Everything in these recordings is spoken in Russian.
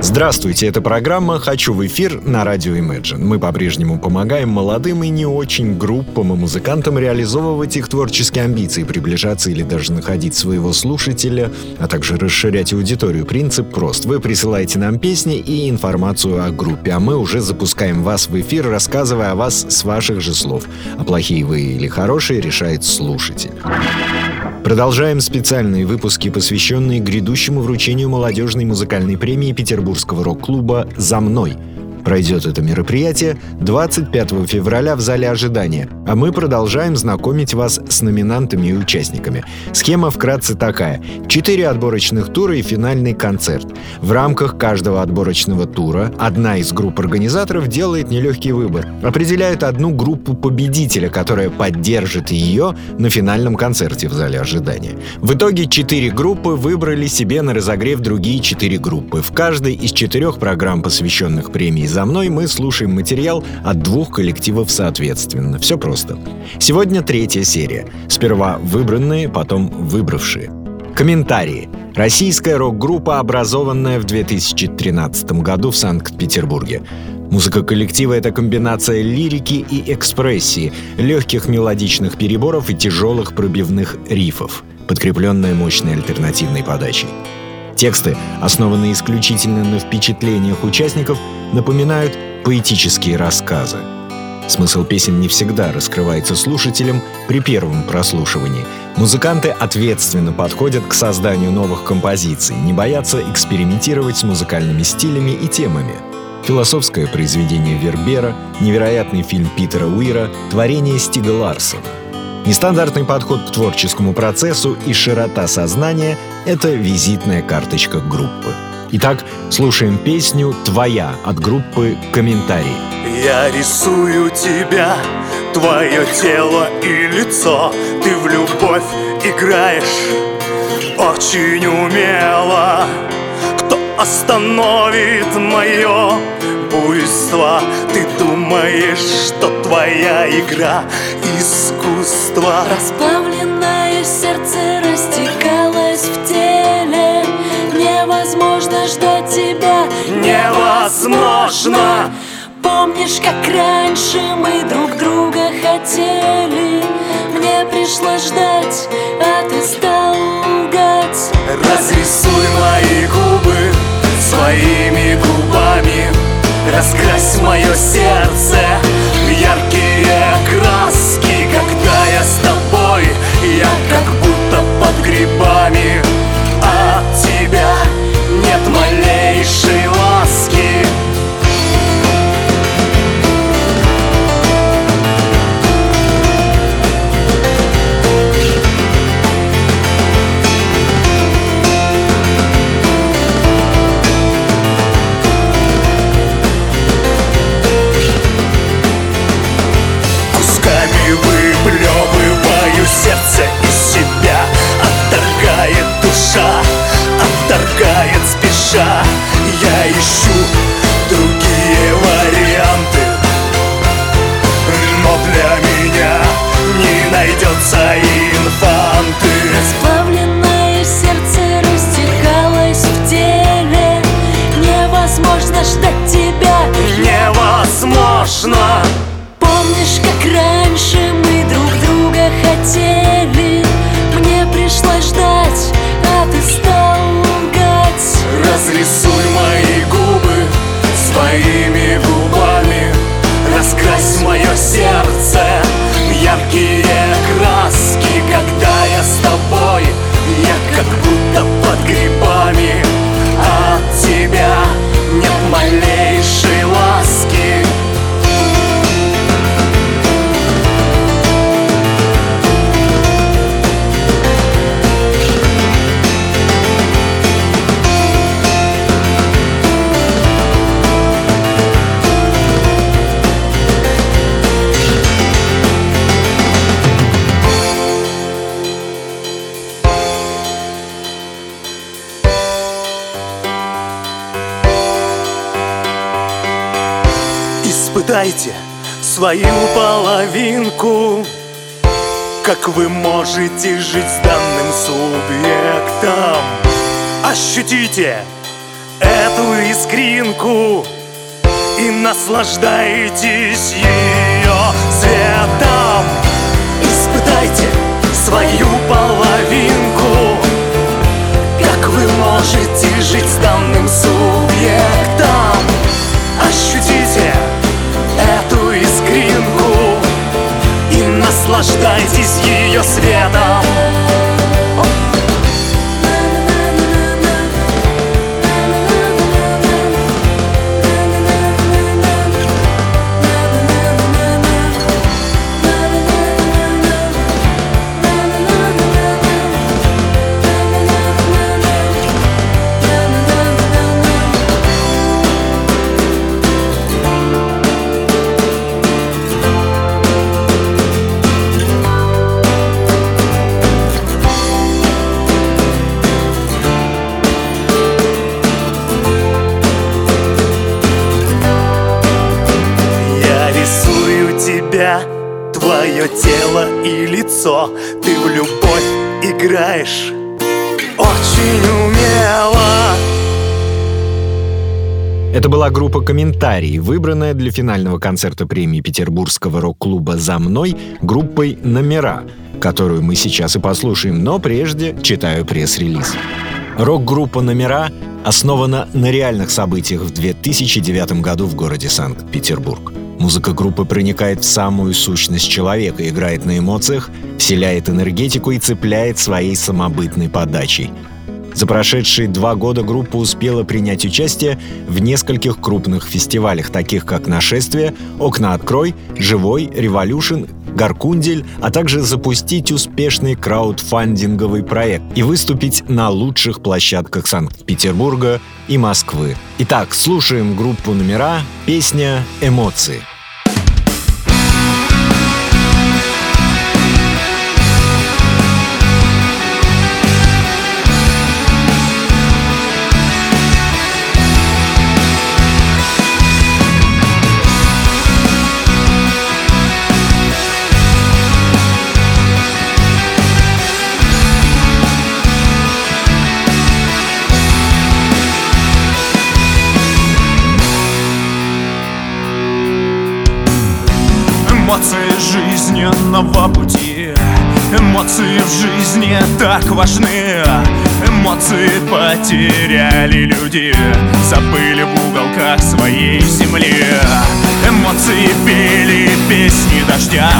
Здравствуйте, это программа «Хочу в эфир» на радио Imagine. Мы по-прежнему помогаем молодым и не очень группам и музыкантам реализовывать их творческие амбиции, приближаться или даже находить своего слушателя, а также расширять аудиторию. Принцип прост. Вы присылаете нам песни и информацию о группе, а мы уже запускаем вас в эфир, рассказывая о вас с ваших же слов. А плохие вы или хорошие решает слушатель. Продолжаем специальные выпуски, посвященные грядущему вручению молодежной музыкальной премии Петербургского рок-клуба «За мной», Пройдет это мероприятие 25 февраля в зале ожидания, а мы продолжаем знакомить вас с номинантами и участниками. Схема вкратце такая. Четыре отборочных тура и финальный концерт. В рамках каждого отборочного тура одна из групп организаторов делает нелегкий выбор. Определяет одну группу победителя, которая поддержит ее на финальном концерте в зале ожидания. В итоге четыре группы выбрали себе на разогрев другие четыре группы. В каждой из четырех программ, посвященных премии за мной мы слушаем материал от двух коллективов соответственно. Все просто. Сегодня третья серия. Сперва выбранные, потом выбравшие. Комментарии. Российская рок-группа, образованная в 2013 году в Санкт-Петербурге. Музыка коллектива — это комбинация лирики и экспрессии, легких мелодичных переборов и тяжелых пробивных рифов, подкрепленная мощной альтернативной подачей. Тексты, основанные исключительно на впечатлениях участников, напоминают поэтические рассказы. Смысл песен не всегда раскрывается слушателям при первом прослушивании. Музыканты ответственно подходят к созданию новых композиций, не боятся экспериментировать с музыкальными стилями и темами. Философское произведение Вербера, невероятный фильм Питера Уира, творение Стига Ларсона — Нестандартный подход к творческому процессу и широта сознания — это визитная карточка группы. Итак, слушаем песню «Твоя» от группы «Комментарий». Я рисую тебя, твое тело и лицо Ты в любовь играешь очень умело Кто остановит мое буйства Ты думаешь, что твоя игра искусство. Расплавленное сердце растекалось в теле. Невозможно ждать тебя. Невозможно! Помнишь, как раньше мы друг друга хотели? Мне пришлось ждать, а ты стал лгать. Разрисуй мои губы своими губами отпускает спеша. Я ищу другие варианты. Но для меня не найдется инфанты. Расплавленное сердце растекалось в теле. Невозможно ждать тебя. Невозможно. Помнишь, как раньше мы друг друга хотели? Испытайте свою половинку. Как вы можете жить с данным субъектом? Ощутите эту искринку И наслаждайтесь ее светом Испытайте свою половинку твое тело и лицо Ты в любовь играешь очень умело Это была группа «Комментарий», выбранная для финального концерта премии петербургского рок-клуба «За мной» группой «Номера», которую мы сейчас и послушаем, но прежде читаю пресс-релиз. Рок-группа «Номера» основана на реальных событиях в 2009 году в городе Санкт-Петербург. Музыка группы проникает в самую сущность человека, играет на эмоциях, вселяет энергетику и цепляет своей самобытной подачей. За прошедшие два года группа успела принять участие в нескольких крупных фестивалях, таких как «Нашествие», «Окна открой», «Живой», «Революшн», «Гаркундель», а также запустить успешный краудфандинговый проект и выступить на лучших площадках Санкт-Петербурга и Москвы. Итак, слушаем группу номера, песня «Эмоции». Жизненного пути. Эмоции в жизни так важны. Эмоции потеряли люди. Забыли в уголках своей земли. Эмоции пели песни дождя.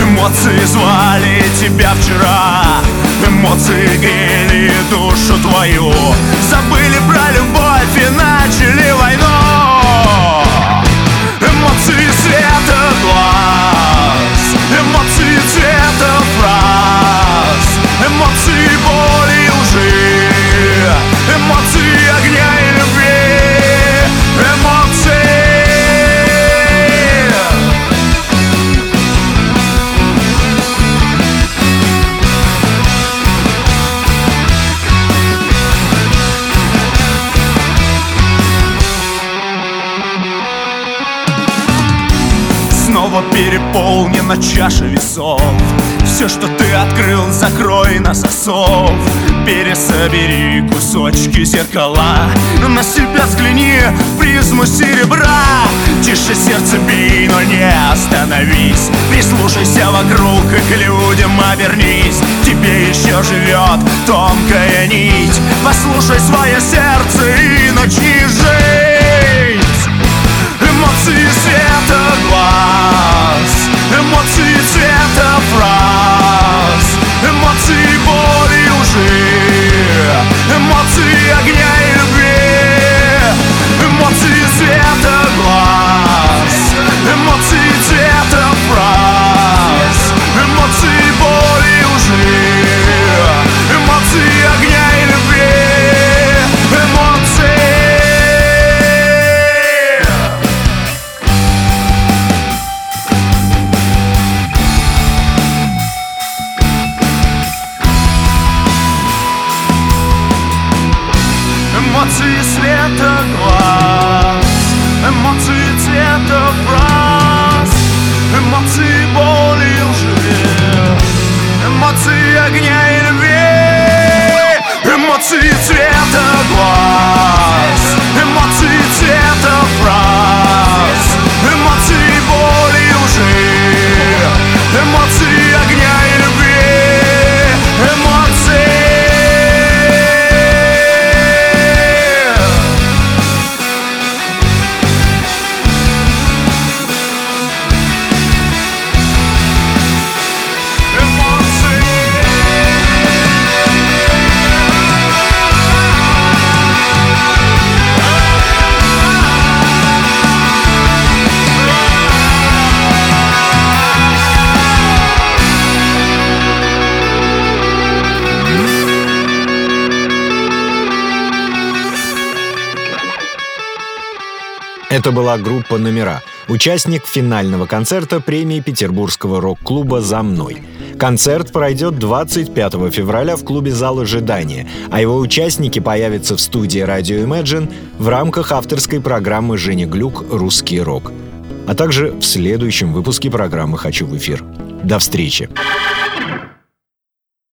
Эмоции звали тебя вчера. Эмоции грели душу твою. Забыли про любовь и начали войну Снова переполнена чаша весов. Все, что ты открыл, закрой на засов. Пересобери кусочки зеркала. На себя взгляни призму серебра. Тише сердце бей, но не остановись. Прислушайся вокруг и к людям обернись. Тебе еще живет тонкая нить. Послушай свое сердце и начни жить. Эмоции света Это была группа «Номера», участник финального концерта премии Петербургского рок-клуба «За мной». Концерт пройдет 25 февраля в клубе «Зал ожидания», а его участники появятся в студии Radio Imagine в рамках авторской программы Жени Глюк «Русский рок», а также в следующем выпуске программы «Хочу в эфир». До встречи!